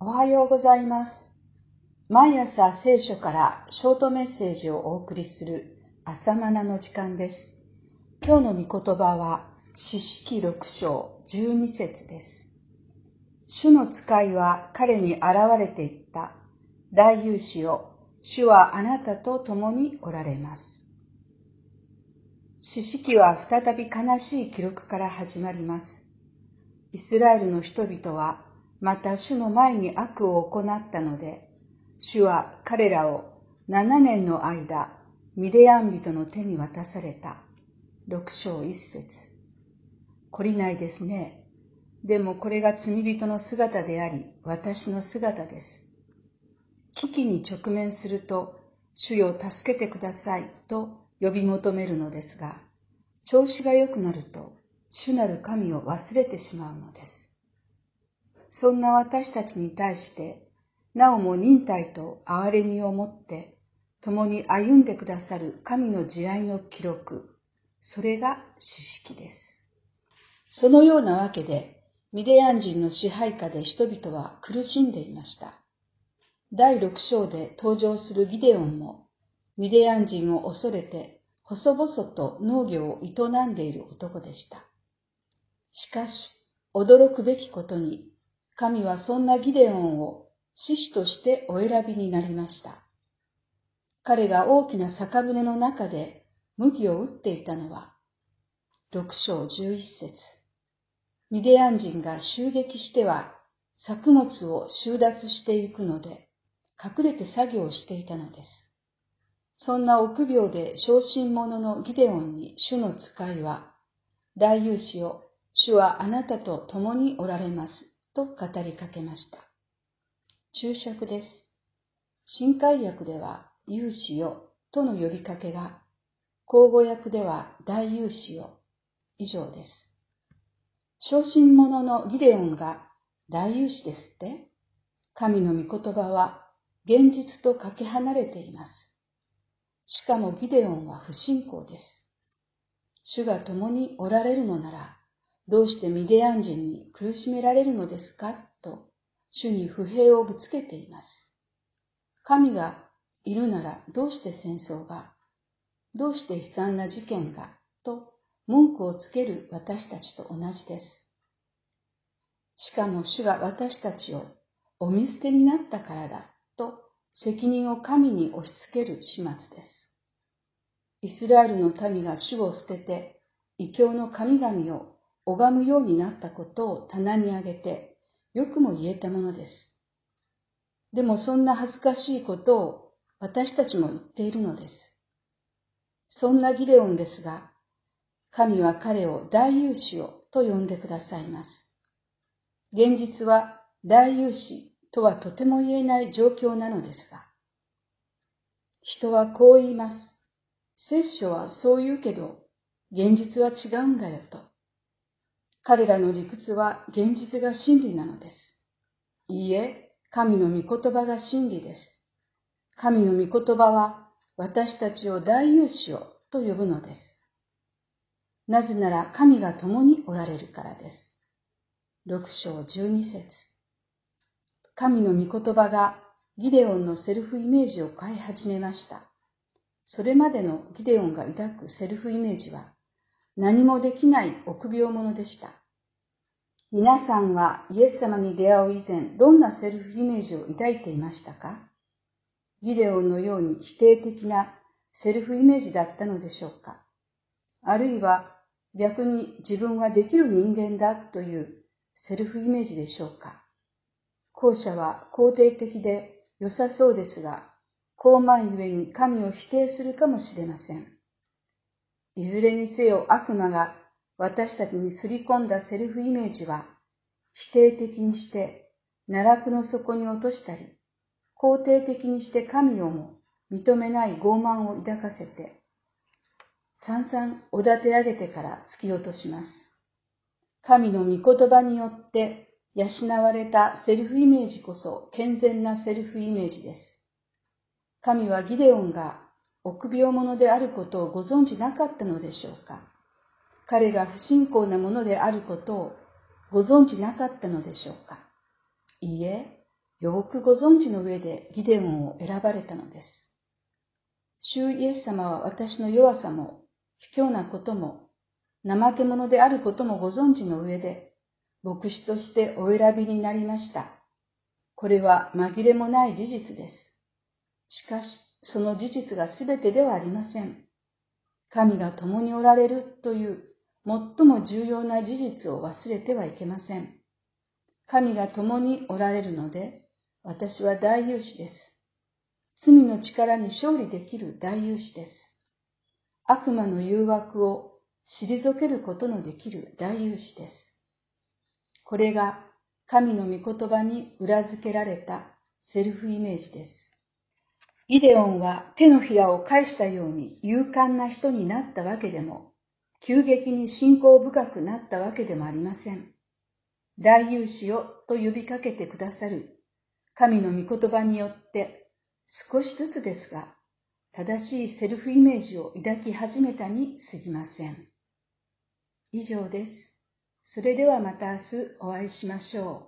おはようございます。毎朝聖書からショートメッセージをお送りする朝マナの時間です。今日の御言葉は、四式六章十二節です。主の使いは彼に現れていった。大勇士よ、主はあなたと共におられます。四式は再び悲しい記録から始まります。イスラエルの人々はまた主の前に悪を行ったので、主は彼らを7年の間、ミデアン人の手に渡された。六章一節。懲りないですね。でもこれが罪人の姿であり、私の姿です。危機に直面すると、主よ助けてくださいと呼び求めるのですが、調子が良くなると、主なる神を忘れてしまうのです。そんな私たちに対して、なおも忍耐と憐れみを持って、共に歩んでくださる神の慈愛の記録、それが四式です。そのようなわけで、ミディアン人の支配下で人々は苦しんでいました。第六章で登場するギデオンも、ミディアン人を恐れて、細々と農業を営んでいる男でした。しかし、驚くべきことに、神はそんなギデオンを獅子としてお選びになりました。彼が大きな酒舟の中で麦を打っていたのは、六章十一節。ミディアン人が襲撃しては作物を収奪していくので、隠れて作業をしていたのです。そんな臆病で小心者のギデオンに主の使いは、大勇士を主はあなたと共におられますと語りかけました。注釈です。新海訳では、勇士よとの呼びかけが、口語訳では大勇士よ以上です。昇進者のギデオンが大勇士ですって神の御言葉は現実とかけ離れています。しかもギデオンは不信仰です。主が共におられるのなら、どうしてミディアン人に苦しめられるのですか？と、主に不平をぶつけています。神がいるならどうして戦争が、どうして悲惨な事件が、と文句をつける私たちと同じです。しかも主が私たちをお見捨てになったからだ、と責任を神に押し付ける始末です。イスラエルの民が主を捨てて、異教の神々を拝むようになったことを棚に上げて、よくも言えたものです。でもそんな恥ずかしいことを私たちも言っているのです。そんなギデオンですが、神は彼を大勇士をと呼んでくださいます。現実は大勇士とはとても言えない状況なのですが、人はこう言います。聖書はそう言うけど、現実は違うんだよと。彼らの理屈は現実が真理なのです。いいえ、神の御言葉が真理です。神の御言葉は私たちを大勇士をと呼ぶのです。なぜなら神が共におられるからです。六章十二節神の御言葉がギデオンのセルフイメージを変え始めました。それまでのギデオンが抱くセルフイメージは何もできない臆病者でした。皆さんはイエス様に出会う以前、どんなセルフイメージを抱いていましたか？ギデオンのように否定的なセルフイメージだったのでしょうか？あるいは逆に自分はできる人間だというセルフイメージでしょうか？後者は肯定的で良さそうですが、高慢ゆえに神を否定するかもしれません。いずれにせよ悪魔が私たちにすり込んだセルフイメージは、否定的にして奈落の底に落としたり、肯定的にして神をも認めない傲慢を抱かせて、散々おだて上げてから突き落とします。神の御言葉によって養われたセルフイメージこそ健全なセルフイメージです。神はギデオンが臆病者であることをご存じなかったのでしょうか？彼が不信仰なものであることをご存じなかったのでしょうか？いいえ、よくご存知の上でギデオンを選ばれたのです。主イエス様は私の弱さも、卑怯なことも、怠け者であることもご存知の上で、牧師としてお選びになりました。これは紛れもない事実です。しかし、その事実が全てではありません。神が共におられるという最も重要な事実を忘れてはいけません。神が共におられるので、私は大勇士です。罪の力に勝利できる大勇士です。悪魔の誘惑を退けることのできる大勇士です。これが神の御言葉に裏付けられたセルフイメージです。イデオンは手のひらを返したように勇敢な人になったわけでも、急激に信仰深くなったわけでもありません。大勇士よと呼びかけてくださる神の御言葉によって少しずつですが、正しいセルフイメージを抱き始めたに過ぎません。以上です。それではまた明日お会いしましょう。